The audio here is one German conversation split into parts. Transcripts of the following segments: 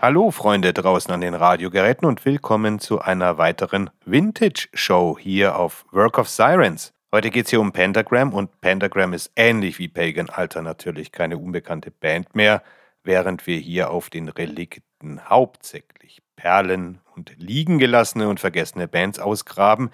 Hallo Freunde draußen an den Radiogeräten und willkommen zu einer weiteren Vintage-Show hier auf Work of Sirens. Heute geht es hier um Pentagram und Pentagram ist ähnlich wie Pagan Alter natürlich keine unbekannte Band mehr, während wir hier auf den Relikten hauptsächlich Perlen und liegen gelassene und vergessene Bands ausgraben.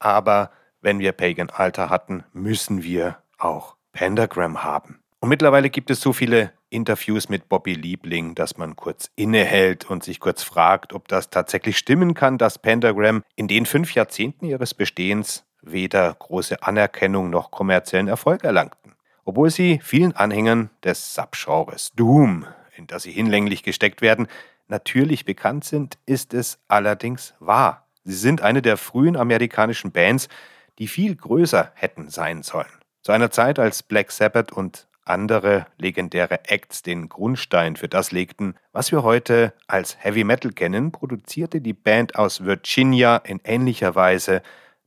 Aber wenn wir Pagan Alter hatten, müssen wir auch Pentagram haben. Und mittlerweile gibt es so viele Interviews mit Bobby Liebling, dass man kurz innehält und sich kurz fragt, ob das tatsächlich stimmen kann, dass Pentagram in den fünf Jahrzehnten ihres Bestehens weder große Anerkennung noch kommerziellen Erfolg erlangten. Obwohl sie vielen Anhängern des Subgenres Doom, in das sie hinlänglich gesteckt werden, natürlich bekannt sind, ist es allerdings wahr. Sie sind eine der frühen amerikanischen Bands, die viel größer hätten sein sollen. Zu einer Zeit, als Black Sabbath und andere legendäre Acts den Grundstein für das legten, was wir heute als Heavy Metal kennen, produzierte die Band aus Virginia in ähnlicher Weise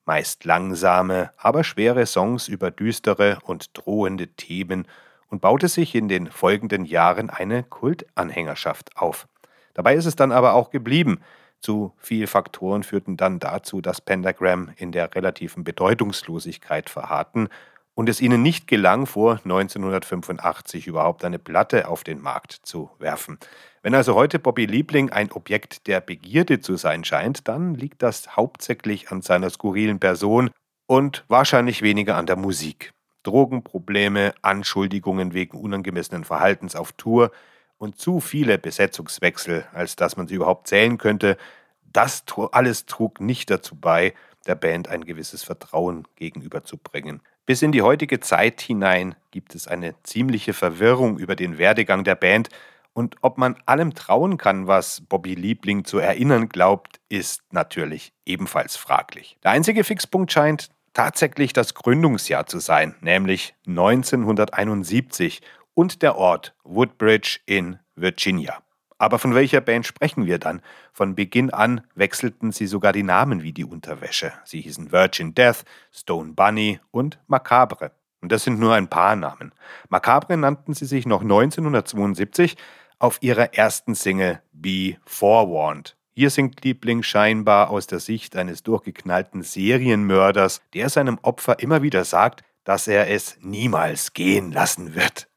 meist langsame, aber schwere Songs über düstere und drohende Themen und baute sich in den folgenden Jahren eine Kultanhängerschaft auf. Dabei ist es dann aber auch geblieben. Zu viele Faktoren führten dann dazu, dass Pentagram in der relativen Bedeutungslosigkeit verharrten und es ihnen nicht gelang, vor 1985 überhaupt eine Platte auf den Markt zu werfen. Wenn also heute Bobby Liebling ein Objekt der Begierde zu sein scheint, dann liegt das hauptsächlich an seiner skurrilen Person und wahrscheinlich weniger an der Musik. Drogenprobleme, Anschuldigungen wegen unangemessenen Verhaltens auf Tour und zu viele Besetzungswechsel, als dass man sie überhaupt zählen könnte, das alles trug nicht dazu bei, der Band ein gewisses Vertrauen gegenüberzubringen. Bis in die heutige Zeit hinein gibt es eine ziemliche Verwirrung über den Werdegang der Band und ob man allem trauen kann, was Bobby Liebling zu erinnern glaubt, ist natürlich ebenfalls fraglich. Der einzige Fixpunkt scheint tatsächlich das Gründungsjahr zu sein, nämlich 1971 und der Ort Woodbridge in Virginia. Aber von welcher Band sprechen wir dann? Von Beginn an wechselten sie sogar die Namen wie die Unterwäsche. Sie hießen Virgin Death, Stone Bunny und Macabre. Und das sind nur ein paar Namen. Macabre nannten sie sich noch 1972 auf ihrer ersten Single Be Forewarned. Hier singt Liebling scheinbar aus der Sicht eines durchgeknallten Serienmörders, der seinem Opfer immer wieder sagt, dass er es niemals gehen lassen wird.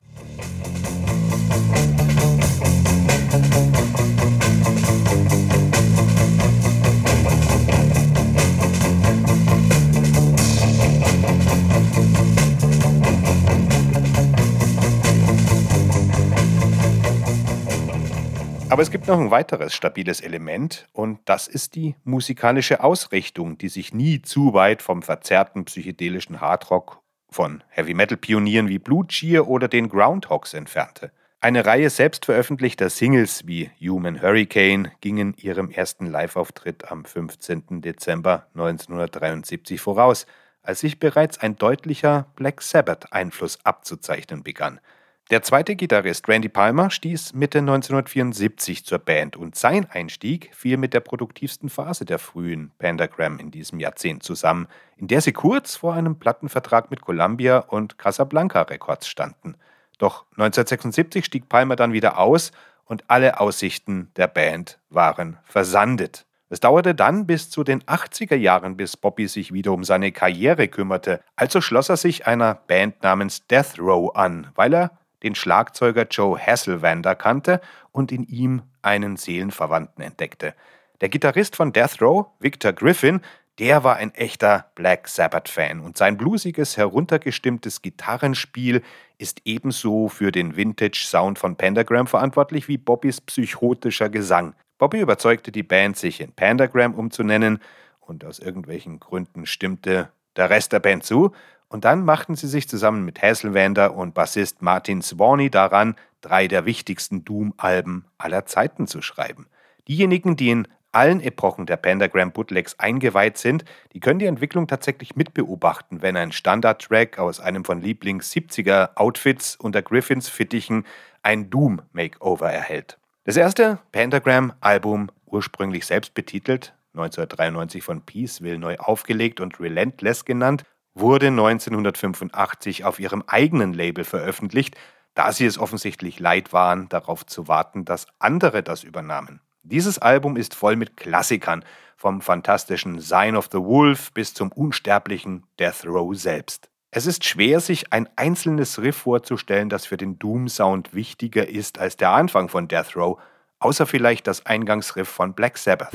Aber es gibt noch ein weiteres stabiles Element und das ist die musikalische Ausrichtung, die sich nie zu weit vom verzerrten psychedelischen Hardrock von Heavy Metal Pionieren wie Blue Cheer oder den Groundhogs entfernte. Eine Reihe selbstveröffentlichter Singles wie Human Hurricane gingen ihrem ersten Live-Auftritt am 15. Dezember 1973 voraus, als sich bereits ein deutlicher Black Sabbath-Einfluss abzuzeichnen begann – der zweite Gitarrist Randy Palmer stieß Mitte 1974 zur Band und sein Einstieg fiel mit der produktivsten Phase der frühen Pentagram in diesem Jahrzehnt zusammen, in der sie kurz vor einem Plattenvertrag mit Columbia und Casablanca Records standen. Doch 1976 stieg Palmer dann wieder aus und alle Aussichten der Band waren versandet. Es dauerte dann bis zu den 80er Jahren, bis Bobby sich wieder um seine Karriere kümmerte. Also schloss er sich einer Band namens Death Row an, weil er den Schlagzeuger Joe Hasselwander kannte und in ihm einen Seelenverwandten entdeckte. Der Gitarrist von Death Row, Victor Griffin, der war ein echter Black Sabbath-Fan und sein bluesiges, heruntergestimmtes Gitarrenspiel ist ebenso für den Vintage-Sound von Pentagram verantwortlich wie Bobbys psychotischer Gesang. Bobby überzeugte die Band, sich in Pentagram umzunennen und aus irgendwelchen Gründen stimmte der Rest der Band zu und dann machten sie sich zusammen mit Hasselwander und Bassist Martin Swaney daran, drei der wichtigsten Doom-Alben aller Zeiten zu schreiben. Diejenigen, die in allen Epochen der Pentagram Bootlegs eingeweiht sind, die können die Entwicklung tatsächlich mitbeobachten, wenn ein Standard-Track aus einem von Lieblings 70er Outfits unter Griffins Fittichen ein Doom-Makeover erhält. Das erste Pentagram-Album, ursprünglich selbst betitelt, 1993 von Peaceville neu aufgelegt und Relentless genannt, wurde 1985 auf ihrem eigenen Label veröffentlicht, da sie es offensichtlich leid waren, darauf zu warten, dass andere das übernahmen. Dieses Album ist voll mit Klassikern, vom fantastischen Sign of the Wolf bis zum unsterblichen Death Row selbst. Es ist schwer, sich ein einzelnes Riff vorzustellen, das für den Doom-Sound wichtiger ist als der Anfang von Death Row, außer vielleicht das Eingangsriff von Black Sabbath.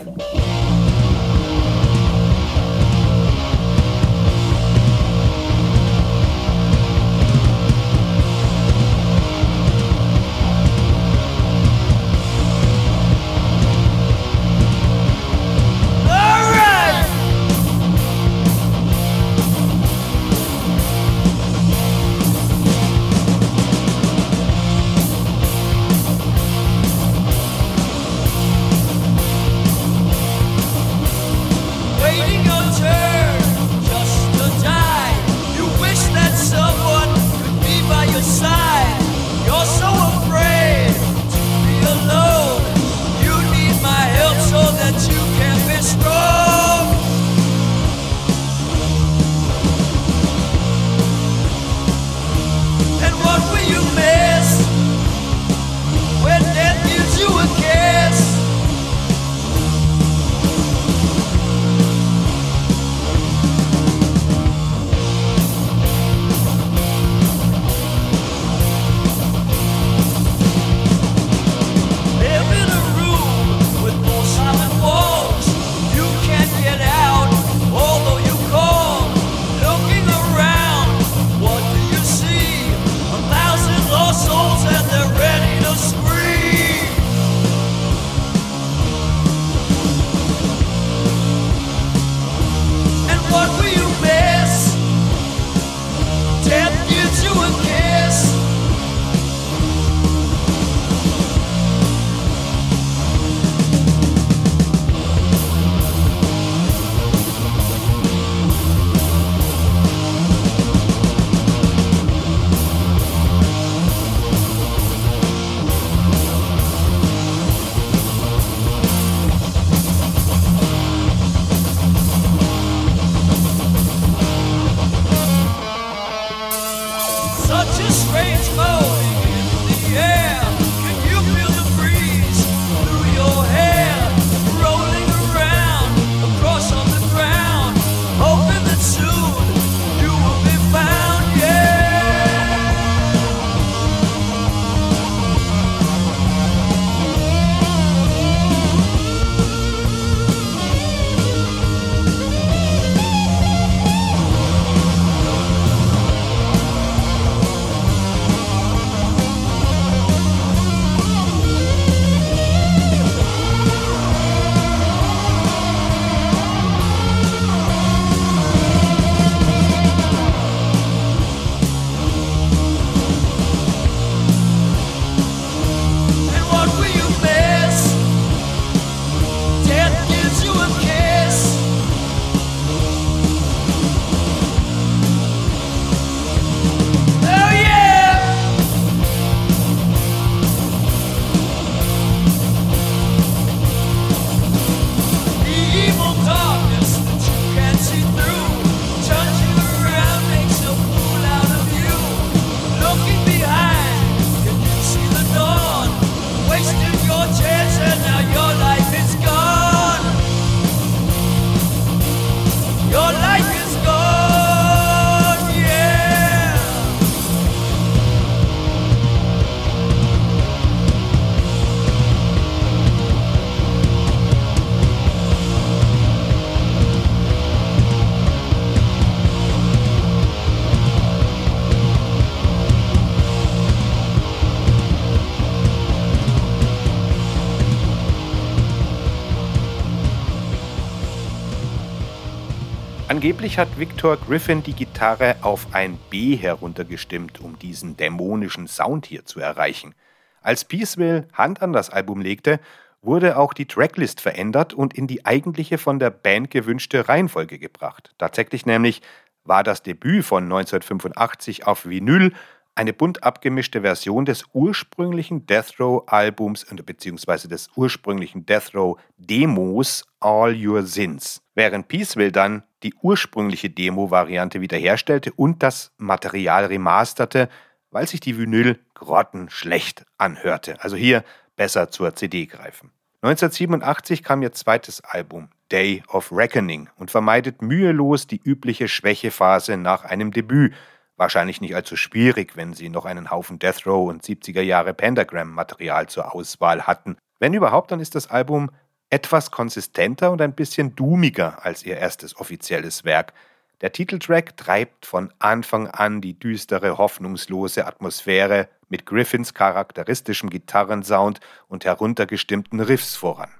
Angeblich hat Victor Griffin die Gitarre auf ein B heruntergestimmt, um diesen dämonischen Sound hier zu erreichen. Als Peaceville Hand an das Album legte, wurde auch die Tracklist verändert und in die eigentliche von der Band gewünschte Reihenfolge gebracht. Tatsächlich nämlich war das Debüt von 1985 auf Vinyl eine bunt abgemischte Version des ursprünglichen Death Row Albums bzw. des ursprünglichen Death Row Demos All Your Sins, während Peaceville dann die ursprüngliche Demo-Variante wiederherstellte und das Material remasterte, weil sich die Vinyl grottenschlecht anhörte. Also hier besser zur CD greifen. 1987 kam ihr zweites Album Day of Reckoning und vermeidet mühelos die übliche Schwächephase nach einem Debüt. Wahrscheinlich nicht allzu schwierig, wenn sie noch einen Haufen Death Row und 70er Jahre Pentagram-Material zur Auswahl hatten. Wenn überhaupt, dann ist das Album etwas konsistenter und ein bisschen doomiger als ihr erstes offizielles Werk. Der Titeltrack treibt von Anfang an die düstere, hoffnungslose Atmosphäre mit Griffins charakteristischem Gitarrensound und heruntergestimmten Riffs voran.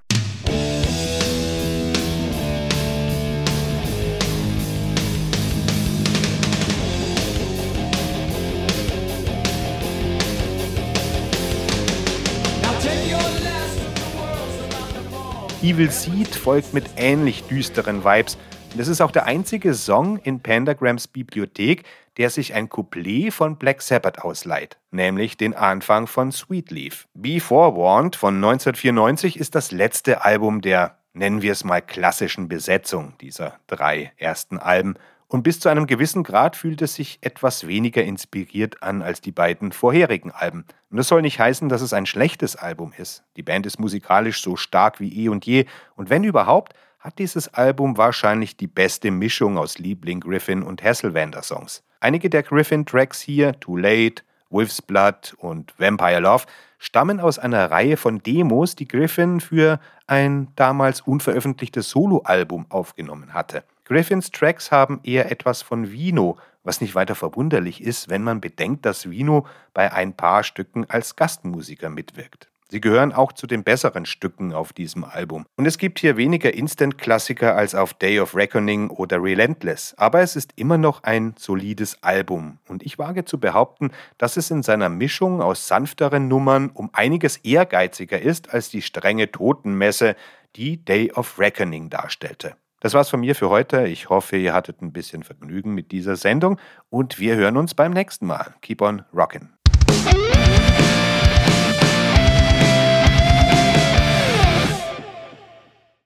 Evil Seed folgt mit ähnlich düsteren Vibes. Und es ist auch der einzige Song in Pandagrams Bibliothek, der sich ein Couplet von Black Sabbath ausleiht, nämlich den Anfang von Sweet Leaf. Be Forewarned von 1994 ist das letzte Album der, nennen wir es mal, klassischen Besetzung dieser drei ersten Alben und bis zu einem gewissen Grad fühlt es sich etwas weniger inspiriert an als die beiden vorherigen Alben. Und das soll nicht heißen, dass es ein schlechtes Album ist. Die Band ist musikalisch so stark wie eh und je und wenn überhaupt, hat dieses Album wahrscheinlich die beste Mischung aus Liebling Griffin und Hasselwander Songs. Einige der Griffin-Tracks hier, Too Late, Wolf's Blood und Vampire Love, stammen aus einer Reihe von Demos, die Griffin für ein damals unveröffentlichtes Soloalbum aufgenommen hatte. Griffins Tracks haben eher etwas von Vino, was nicht weiter verwunderlich ist, wenn man bedenkt, dass Vino bei ein paar Stücken als Gastmusiker mitwirkt. Sie gehören auch zu den besseren Stücken auf diesem Album. Und es gibt hier weniger Instant-Klassiker als auf Day of Reckoning oder Relentless, aber es ist immer noch ein solides Album. Und ich wage zu behaupten, dass es in seiner Mischung aus sanfteren Nummern um einiges ehrgeiziger ist als die strenge Totenmesse, die Day of Reckoning darstellte. Das war's von mir für heute. Ich hoffe, ihr hattet ein bisschen Vergnügen mit dieser Sendung und wir hören uns beim nächsten Mal. Keep on rockin'.